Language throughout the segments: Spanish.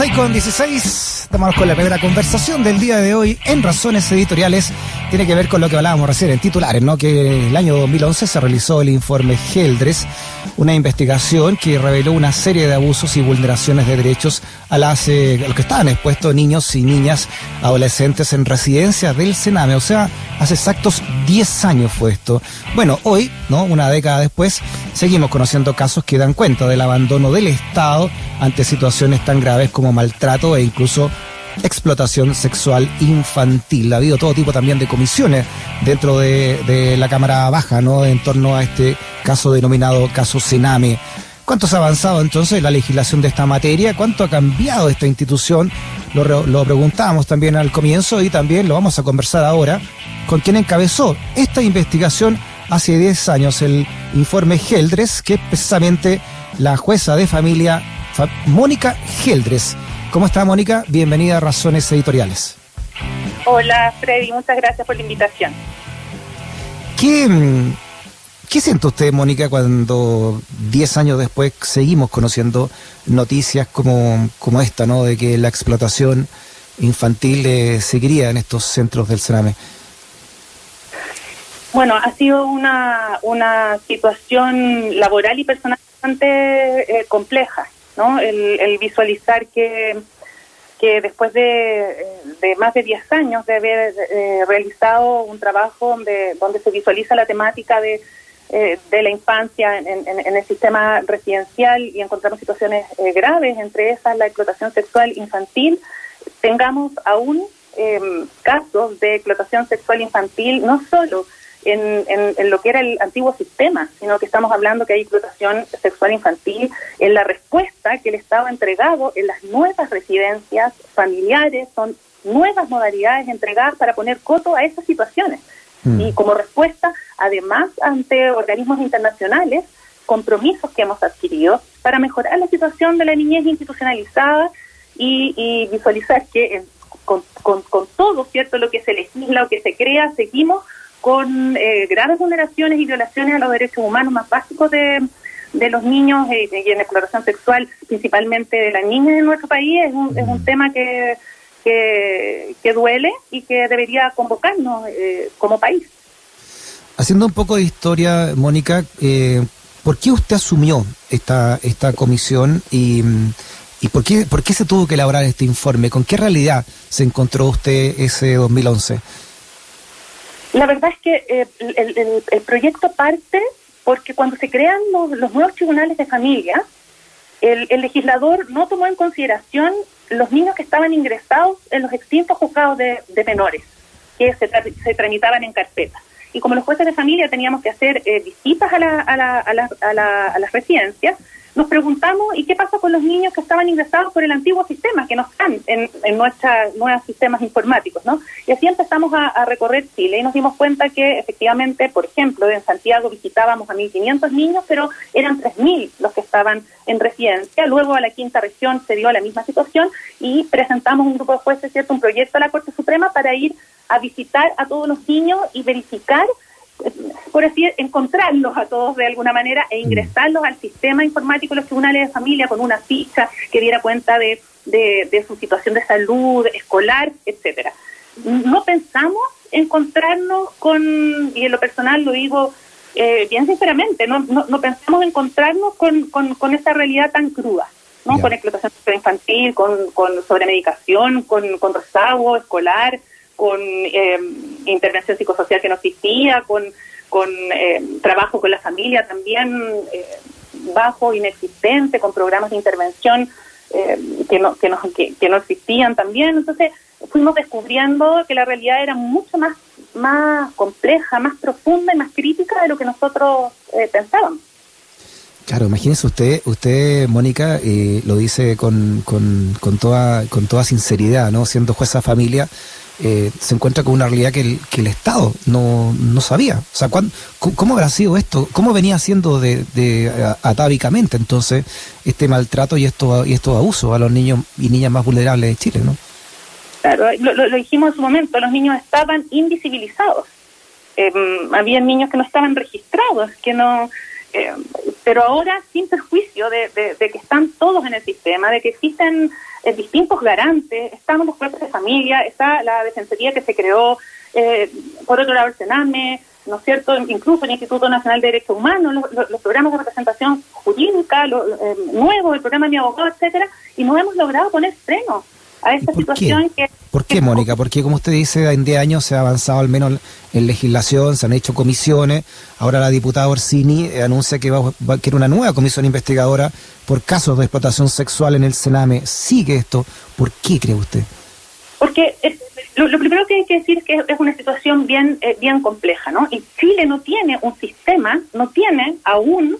6 con 16, estamos con la primera conversación del día de hoy en Razones Editoriales. Tiene que ver con lo que hablábamos recién en titulares, ¿no? Que el año 2011 se realizó el informe Geldres, una investigación que reveló una serie de abusos y vulneraciones de derechos a, las, eh, los que estaban expuestos niños y niñas adolescentes en residencias del Sename. O sea, hace exactos 10 años fue esto. Bueno, hoy, ¿no? Una década después, seguimos conociendo casos que dan cuenta del abandono del Estado ante situaciones tan graves como maltrato e incluso explotación sexual infantil. Ha habido todo tipo también de comisiones dentro de, la Cámara Baja, ¿no? En torno a este caso denominado caso Sename. ¿Cuánto se ha avanzado entonces la legislación de esta materia? ¿Cuánto ha cambiado esta institución? Lo, lo preguntábamos también al comienzo y también lo vamos a conversar ahora con quien encabezó esta investigación hace 10 años, el informe Geldres, que es precisamente la jueza de familia Mónica Geldres. ¿Cómo está Mónica? Bienvenida a Razones Editoriales. Hola Freddy, muchas gracias por la invitación. ¿Qué, qué siente usted, Mónica, cuando 10 años después seguimos conociendo noticias como, como esta, ¿no? de que la explotación infantil eh, seguiría en estos centros del Sename? Bueno, ha sido una, una situación laboral y personal bastante eh, compleja. ¿No? El, visualizar que, que después de, más de 10 años de haber eh, realizado un trabajo donde, donde se visualiza la temática de, eh, de la infancia en, el sistema residencial y encontramos situaciones eh, graves, entre esas la explotación sexual infantil, tengamos aún em, casos de explotación sexual infantil no solo en, en, lo que era el antiguo sistema, sino que estamos hablando que hay explotación sexual infantil en la respuesta que el Estado ha entregado en las nuevas residencias familiares, son nuevas modalidades entregadas para poner coto a esas situaciones. Mm. Y como respuesta, además, ante organismos internacionales, compromisos que hemos adquirido para mejorar la situación de la niñez institucionalizada y, visualizar que con, con, con todo, ¿cierto?, lo que se legisla o que se crea, seguimos con eh, graves vulneraciones y violaciones a los derechos humanos más básicos de, de los niños eh, y en exploración sexual, principalmente de las niñas en nuestro país, es un, es un mm. tema que, que, duele y que debería convocarnos eh, como país. Haciendo un poco de historia, Mónica, eh, ¿por qué usted asumió esta, esta comisión y, y por, qué, por qué se tuvo que elaborar este informe? ¿Con qué realidad se encontró usted ese 2011? La verdad es que eh, el, proyecto parte porque cuando se crean los, nuevos tribunales de familia, el, legislador no tomó en consideración los niños que estaban ingresados en los extintos juzgados de, menores, que se, se, tramitaban en carpeta. Y como los jueces de familia teníamos que hacer eh, visitas a, la, a, la, a, la, a las residencias, nos preguntamos, ¿y qué pasa con los niños que estaban ingresados por el antiguo sistema, que no están en, en nuestros nuevos sistemas informáticos? ¿no? Y así empezamos a, recorrer Chile y nos dimos cuenta que efectivamente, por ejemplo, en Santiago visitábamos a 1.500 niños, pero eran 3.000 los que estaban en residencia. Luego a la quinta región se dio la misma situación y presentamos un grupo de jueces, ¿cierto? un proyecto a la Corte Suprema para ir a visitar a todos los niños y verificar por así encontrarlos a todos de alguna manera e ingresarlos al sistema informático de los tribunales de familia con una ficha que diera cuenta de, de, su situación de salud escolar, etcétera. No pensamos encontrarnos con, y en lo personal lo digo eh, bien sinceramente, no, no, pensamos encontrarnos con, con, con esa realidad tan cruda. ¿no? con explotación infantil, con, con sobremedicación, con, con rezago escolar, con eh, intervención psicosocial que no existía, con, con eh, trabajo con la familia también eh, bajo, inexistente, con programas de intervención que, no, que, no, que, no existían también. Entonces fuimos descubriendo que la realidad era mucho más, más compleja, más profunda y más crítica de lo que nosotros pensábamos. Claro, imagínese usted, usted, Mónica, lo dice con, con, con, toda, con toda sinceridad, ¿no? Siendo jueza familia, eh, se encuentra con una realidad que el, que el Estado no, no sabía. O sea, ¿cómo, habrá sido esto? ¿Cómo venía siendo de, de, atávicamente entonces este maltrato y, esto, y estos abusos a los niños y niñas más vulnerables de Chile? ¿no? Claro, lo, dijimos en su momento, los niños estaban invisibilizados. Eh, había niños que no estaban registrados, que no Eh, pero ahora sin perjuicio de, que están todos en el sistema, de que existen eh, distintos garantes, estamos los cuerpos de familia, está la defensoría que se creó, eh, por otro lado el Sename, ¿no es cierto? Incluso el Instituto Nacional de Derechos Humanos, los, programas de representación jurídica, lo, nuevos, el programa de mi abogado, etcétera, y no hemos logrado poner freno a esta situación que... ¿Por qué, Mónica? Porque como usted dice, en 10 años se ha avanzado al menos en legislación, se han hecho comisiones, ahora la diputada Orsini eh, anuncia que va, a quiere una nueva comisión investigadora por casos de explotación sexual en el Sename. ¿Sigue esto? ¿Por qué cree usted? Porque eh, lo, primero que hay que decir es que es una situación bien, eh, bien compleja, ¿no? Y Chile no tiene un sistema, no tiene aún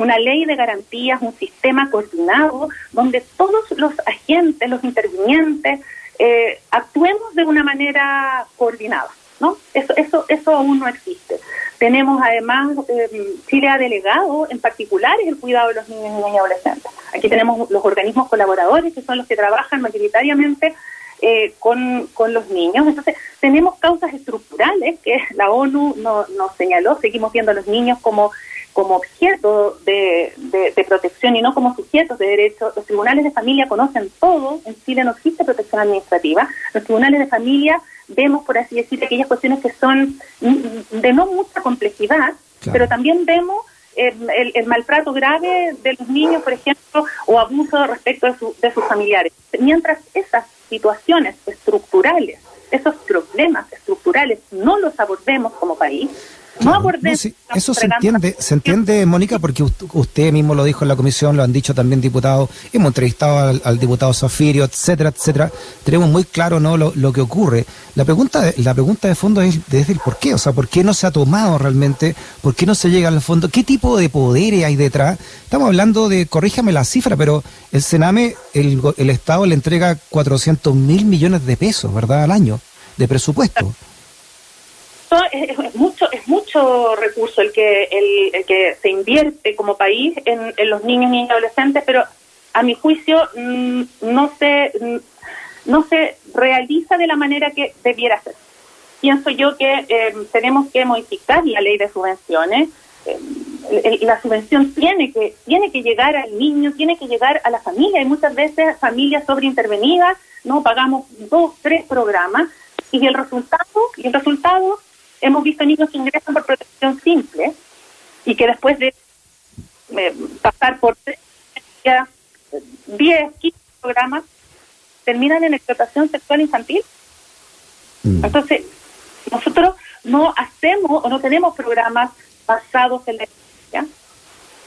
una ley de garantías, un sistema coordinado donde todos los agentes, los intervinientes, eh, actuemos de una manera coordinada, ¿no? Eso, eso, eso aún no existe. Tenemos además, eh, Chile ha delegado en particular el cuidado de los niños, niñas y adolescentes. Aquí tenemos los organismos colaboradores que son los que trabajan mayoritariamente eh, con, con, los niños. Entonces, tenemos causas estructurales que la ONU nos señaló, seguimos viendo a los niños como, como objeto de, de, protección y no como sujetos de derecho. Los tribunales de familia conocen todo, en Chile no existe protección administrativa. Los tribunales de familia vemos, por así decir, aquellas cuestiones que son de no mucha complejidad, pero también vemos el, el, maltrato grave de los niños, por ejemplo, o abuso respecto de, de sus familiares. Mientras esas situaciones estructurales, esos problemas estructurales, no los abordemos como país, no eso se entiende, se entiende, Mónica, porque usted mismo lo dijo en la comisión, lo han dicho también diputados, hemos entrevistado al, diputado Zafirio, etcétera, etcétera. Tenemos muy claro no lo, que ocurre. La pregunta, la pregunta de fondo es desde el por qué, o sea, por qué no se ha tomado realmente, por qué no se llega al fondo, qué tipo de poderes hay detrás. Estamos hablando de, corríjame la cifra, pero el Sename, el, el Estado le entrega 400 mil millones de pesos, ¿verdad?, al año de presupuesto es, mucho es mucho recurso el que el, que se invierte como país en, los niños y adolescentes pero a mi juicio mm, no se mm, no se realiza de la manera que debiera ser. Pienso yo que eh, tenemos que modificar la ley de subvenciones. Eh, la subvención tiene que tiene que llegar al niño tiene que llegar a la familia. Y muchas veces familias sobreintervenidas no pagamos dos tres programas y el resultado y el resultado hemos visto niños que ingresan por protección simple y que después de eh, pasar por 10, 15 programas terminan en explotación sexual infantil. Mm. Entonces, nosotros no hacemos o no tenemos programas basados en la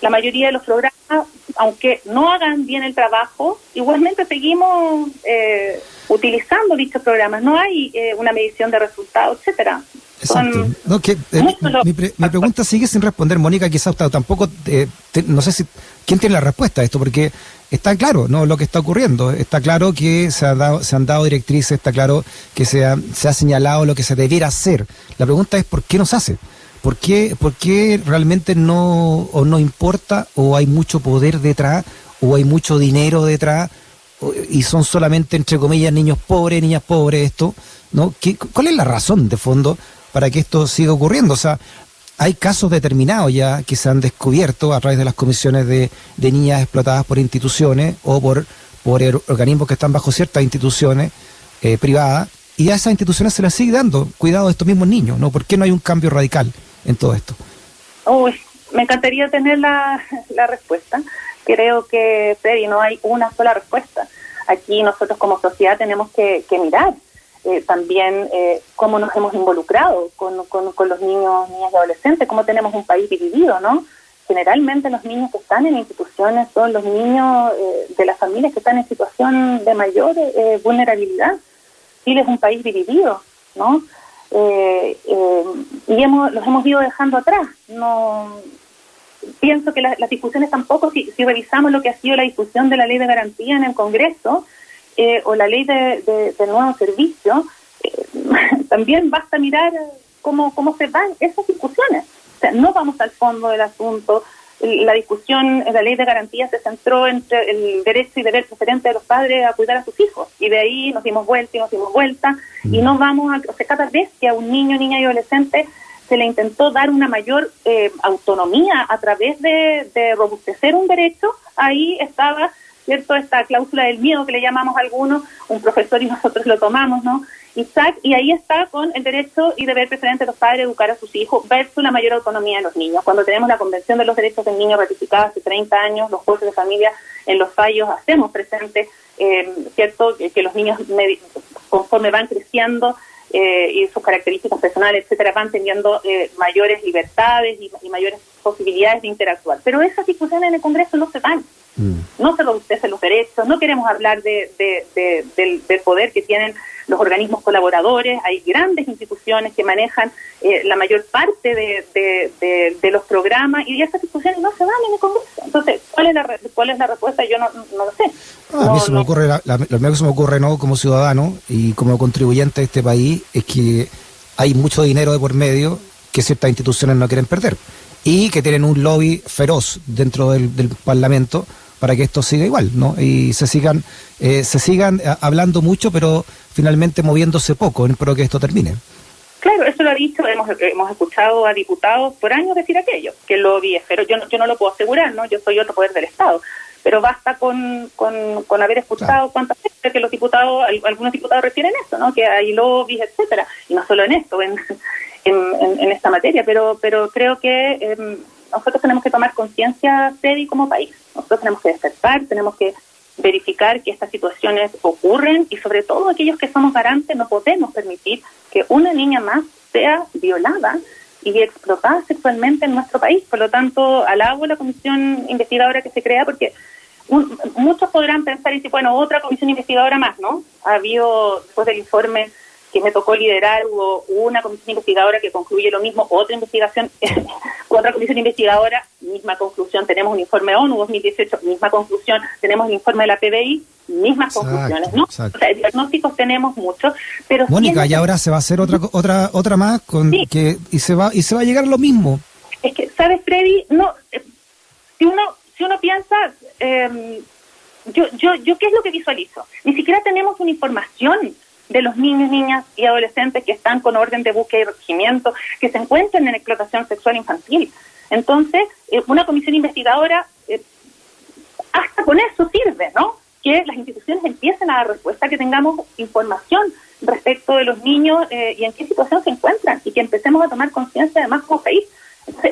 La mayoría de los programas, aunque no hagan bien el trabajo, igualmente seguimos eh, utilizando dichos programas. No hay eh, una medición de resultados, etcétera. Exacto. No, que, eh, mi, pregunta sigue sin responder, Mónica, quizás tampoco, eh, no sé si, ¿quién tiene la respuesta a esto? Porque está claro, ¿no? Lo que está ocurriendo. Está claro que se, ha dado, se han dado directrices, está claro que se ha, se ha señalado lo que se debiera hacer. La pregunta es, ¿por qué no se hace? ¿Por qué, por qué realmente no, o no importa, o hay mucho poder detrás, o hay mucho dinero detrás, y son solamente, entre comillas, niños pobres, niñas pobres, esto? ¿no? ¿Qué, ¿Cuál es la razón de fondo para que esto siga ocurriendo. O sea, hay casos determinados ya que se han descubierto a través de las comisiones de, niñas explotadas por instituciones o por, por organismos que están bajo ciertas instituciones eh, privadas y a esas instituciones se les sigue dando cuidado de estos mismos niños, ¿no? ¿Por qué no hay un cambio radical en todo esto? Uy, me encantaría tener la, la respuesta. Creo que, Freddy, no hay una sola respuesta. Aquí nosotros como sociedad tenemos que, que mirar eh, también eh, cómo nos hemos involucrado con, con, los niños, niñas y adolescentes, cómo tenemos un país dividido, ¿no? Generalmente los niños que están en instituciones son los niños eh, de las familias que están en situación de mayor vulnerabilidad. Chile es un país dividido, ¿no? y hemos, los hemos ido dejando atrás. No pienso que las discusiones tampoco, si, si revisamos lo que ha sido la discusión de la ley de garantía en el Congreso, eh, o la ley de, del nuevo servicio, eh, también basta mirar cómo, cómo se van esas discusiones. O sea, no vamos al fondo del asunto. La discusión en la ley de garantía se centró entre el derecho y deber preferente de los padres a cuidar a sus hijos. Y de ahí nos dimos vuelta y nos dimos vuelta. Y mm. no vamos a. O sea, cada vez que a un niño, niña y adolescente se le intentó dar una mayor eh, autonomía a través de, de, robustecer un derecho, ahí estaba, ¿cierto?, esta cláusula del miedo que le llamamos algunos, un profesor y nosotros lo tomamos, ¿no? Isaac, y ahí está con el derecho y deber preferente de los padres educar a sus hijos versus la mayor autonomía de los niños. Cuando tenemos la Convención de los Derechos del Niño ratificada hace 30 años, los jueces de familia en los fallos hacemos presente, eh, ¿cierto?, que, los niños conforme van creciendo eh, y sus características personales, etcétera, van teniendo eh, mayores libertades y, mayores posibilidades de interactuar. Pero esas discusiones en el Congreso no se dan. Mm. No se robustecen los derechos, no queremos hablar de, del, poder que tienen los organismos colaboradores, hay grandes instituciones que manejan eh, la mayor parte de, los programas y esas discusiones no se dan en el Congreso. Entonces, ¿cuál es la, cuál es la respuesta? Yo no, lo sé. a mí se me ocurre, lo primero que se me ocurre ¿no? como ciudadano y como contribuyente de este país es que hay mucho dinero de por medio que ciertas instituciones no quieren perder y que tienen un lobby feroz dentro del, Parlamento para que esto siga igual, ¿no? Y se sigan, eh, se sigan eh, hablando mucho, pero finalmente moviéndose poco en pro que esto termine. Claro, eso lo ha dicho, hemos, hemos escuchado a diputados por años decir aquello, que el lobby es feroz. Yo no, yo no lo puedo asegurar, ¿no? Yo soy otro poder del Estado, pero basta con, con, haber escuchado cuántas veces que los diputados, algunos diputados refieren eso, ¿no? Que hay lobbies, etcétera, y no solo en esto, en, en, esta materia, pero, pero creo que em, nosotros tenemos que tomar conciencia, Teddy, como país. Nosotros tenemos que despertar, tenemos que verificar que estas situaciones ocurren y sobre todo aquellos que somos garantes no podemos permitir que una niña más sea violada y explotada sexualmente en nuestro país. Por lo tanto, alabo la comisión investigadora que se crea porque muchos podrán pensar y decir, bueno, otra comisión investigadora más, ¿no? Ha habido, después del informe que me tocó liderar, hubo una comisión investigadora que concluye lo mismo, otra investigación, otra comisión investigadora, misma conclusión, tenemos un informe ONU 2018, misma conclusión, tenemos un informe de la PBI, mismas conclusiones, ¿no? O sea, diagnósticos tenemos muchos, pero Mónica, y ahora se va a hacer otra otra otra más con que y se va y se va a llegar lo mismo. Es que sabes, Freddy, no eh, si uno si uno piensa eh, yo yo yo qué es lo que visualizo? Ni siquiera tenemos una información de los niños, niñas y adolescentes que están con orden de búsqueda y regimiento, que se encuentran en explotación sexual infantil. Entonces, eh, una comisión investigadora, eh, hasta con eso sirve, ¿no? Que las instituciones empiecen a dar respuesta, que tengamos información respecto de los niños eh, y en qué situación se encuentran y que empecemos a tomar conciencia además como país.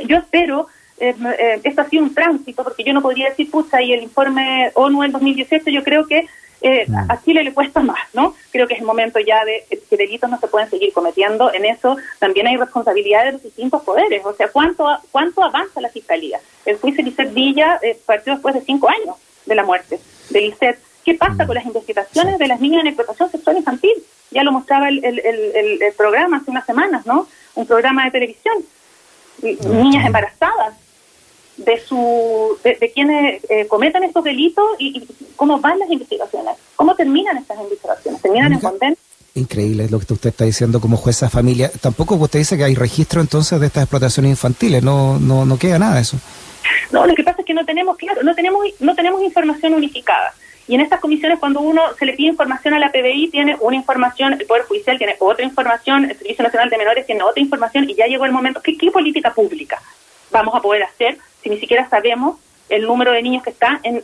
yo espero, esto ha sido un tránsito, porque yo no podría decir, pucha, y el informe ONU en 2018, yo creo que eh, mm. a Chile le cuesta más, ¿no? Creo que es el momento ya de que delitos no se pueden seguir cometiendo. En eso también hay responsabilidad de los distintos poderes. O sea, ¿cuánto cuánto avanza la fiscalía? El juicio de Lisset Villa eh, partió después de cinco años de la muerte de Lisset. ¿Qué pasa mm. con las investigaciones de las niñas en explotación sexual infantil? Ya lo mostraba el, el, el, el programa hace unas semanas, ¿no? Un programa de televisión. Niñas embarazadas de su de, quienes eh, cometan estos delitos y, cómo van las investigaciones, cómo terminan estas investigaciones, terminan en condena. Increíble lo que usted está diciendo como jueza de familia. Tampoco usted dice que hay registro entonces de estas explotaciones infantiles, no no no queda nada de eso. No, lo que pasa es que no tenemos, claro, no tenemos no tenemos información unificada. Y en estas comisiones, cuando uno se le pide información a la PBI, tiene una información, el Poder Judicial tiene otra información, el Servicio Nacional de Menores tiene otra información, y ya llegó el momento, ¿qué, qué política pública vamos a poder hacer si ni siquiera sabemos el número de niños que están en,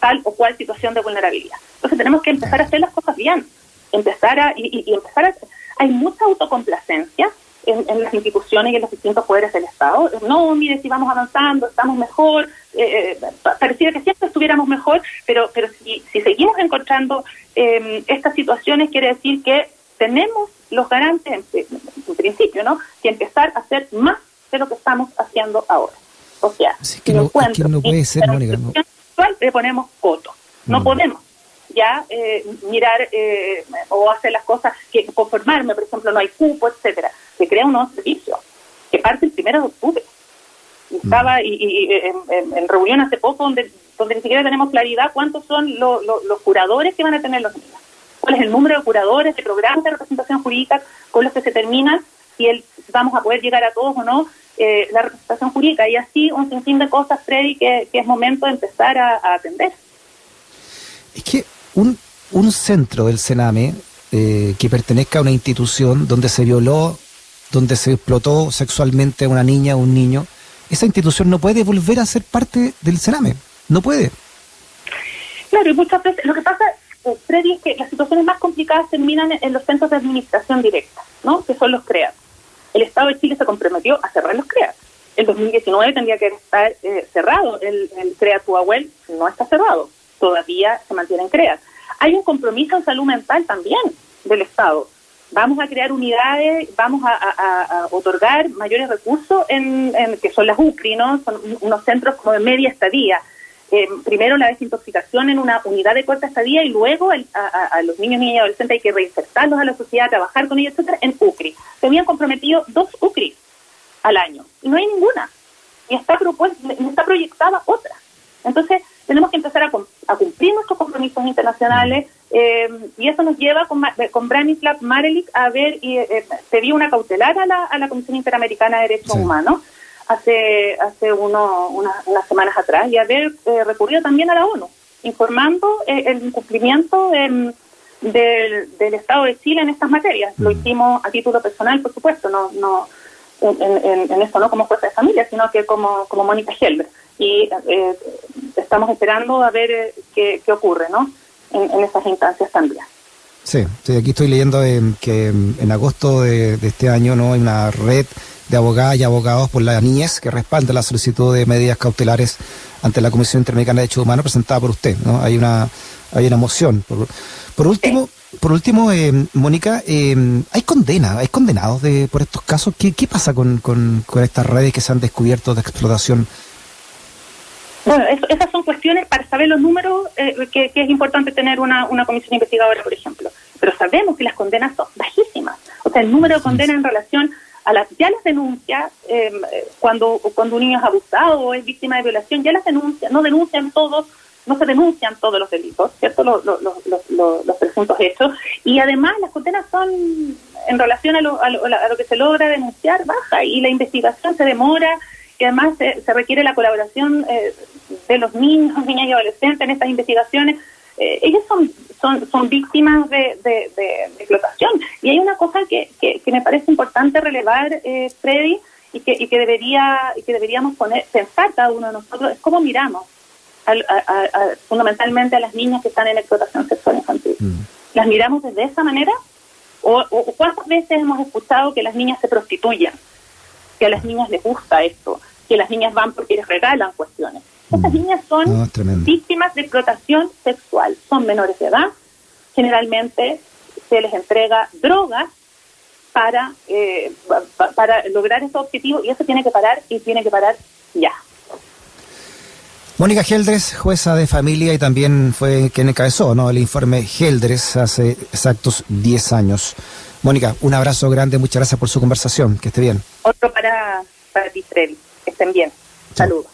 tal o cual situación de vulnerabilidad. Entonces tenemos que empezar a hacer las cosas bien, empezar a, y, empezar a, hay mucha autocomplacencia en, las instituciones y en los distintos poderes del Estado. No, mire, si vamos avanzando, estamos mejor, eh, eh pareciera que siempre estuviéramos mejor, pero, pero si, si seguimos encontrando em, estas situaciones, quiere decir que tenemos los garantes, en, en principio, ¿no? que empezar a hacer más de lo que estamos haciendo ahora. O sea, que no, puede ser, Mónica. le ponemos coto. No mm. podemos ya eh, mirar eh, o hacer las cosas que conformarme, por ejemplo, no hay cupo, etcétera. Se crea un nuevo servicio que parte el primero de octubre. Estaba mm. y, en, reunión hace poco donde, donde ni siquiera tenemos claridad cuántos son los curadores que van a tener los niños. ¿Cuál es el número de curadores, de programas de representación jurídica con los que se terminan? Si el, vamos a poder llegar a todos o no eh, la representación jurídica y así un sinfín de cosas, Freddy, que, es momento de empezar a, atender. Es que un, un centro del Sename eh, que pertenezca a una institución donde se violó donde se explotó sexualmente a una niña o un niño, esa institución no puede volver a ser parte del Cerame. No puede. Claro, y muchas veces lo que pasa, eh, Freddy, es que las situaciones más complicadas terminan en los centros de administración directa, ¿no? que son los CREAT. El Estado de Chile se comprometió a cerrar los CREAT. El 2019 tendría que estar eh, cerrado. El, el CREAT no está cerrado. Todavía se mantiene en. Hay un compromiso en salud mental también del Estado vamos a crear unidades, vamos a, otorgar mayores recursos en, que son las UCRI, ¿no? Son unos centros como de media estadía. Eh, primero la desintoxicación en una unidad de corta estadía y luego a, los niños, niñas y adolescentes hay que reinsertarlos a la sociedad, trabajar con ellos, etcétera, en UCRI. Se habían comprometido dos UCRI al año y no hay ninguna. Y está, propuesta, está proyectada otra. Entonces, tenemos que empezar a, cumplir nuestros compromisos internacionales eh, y eso nos lleva con, con Branislav Marelik a ver y eh, pedir una cautelar a la, a la Comisión Interamericana de Derechos Humanos hace hace uno, unas semanas atrás y haber eh, recurrido también a la ONU informando eh, el incumplimiento del, del Estado de Chile en estas materias. Lo mm. hicimos a título personal, por supuesto, no no en, en, esto no como jueza de familia, sino que como, como Mónica Helber. Y eh, estamos esperando a ver eh, qué, qué, ocurre ¿no? en, en esas instancias también. Sí, sí, aquí estoy leyendo que en agosto de, este año no hay una red de abogadas y abogados por la niñez que respalda la solicitud de medidas cautelares ante la Comisión Interamericana de Derechos Humanos presentada por usted. ¿no? Hay una hay una moción. Por, por último, por último, eh, Mónica, eh, hay condena, hay condenados de, por estos casos. ¿Qué, qué pasa con, con, con estas redes que se han descubierto de explotación? Bueno, esas son cuestiones para saber los números, eh, que, es importante tener una, una comisión investigadora, por ejemplo. Pero sabemos que las condenas son bajísimas. O sea, el número de condenas en relación a las ya las denuncias, em, cuando, cuando un niño es abusado o es víctima de violación, ya las denuncian, no denuncian todos no se denuncian todos los delitos, ¿cierto? Los, los, los, los, presuntos hechos. Y además las condenas son, en relación a lo, a lo, que se logra denunciar, baja y la investigación se demora y además se, requiere la colaboración eh, de los niños, niñas y adolescentes en estas investigaciones. Eh, ellos son, son, son víctimas de, de, explotación. Y hay una cosa que, que, me parece importante relevar, eh, Freddy, y que, y que debería y que deberíamos poner pensar cada uno de nosotros es cómo miramos fundamentalmente a las niñas que están en explotación sexual infantil. Mm. ¿Las miramos desde esa manera? ¿O, cuántas veces hemos escuchado que las niñas se prostituyen? Que a las niñas les gusta esto, que las niñas van porque les regalan cuestiones. Estas mm. niñas son víctimas de explotación sexual, son menores de edad, generalmente se les entrega drogas para, eh, para lograr ese objetivo y eso tiene que parar y tiene que parar ya. Mónica Geldres, jueza de familia y también fue quien encabezó ¿no? el informe Geldres hace exactos 10 años. Mónica, un abrazo grande, muchas gracias por su conversación, que esté bien. Otro para, para ti, Freddy, que estén bien. Saludos.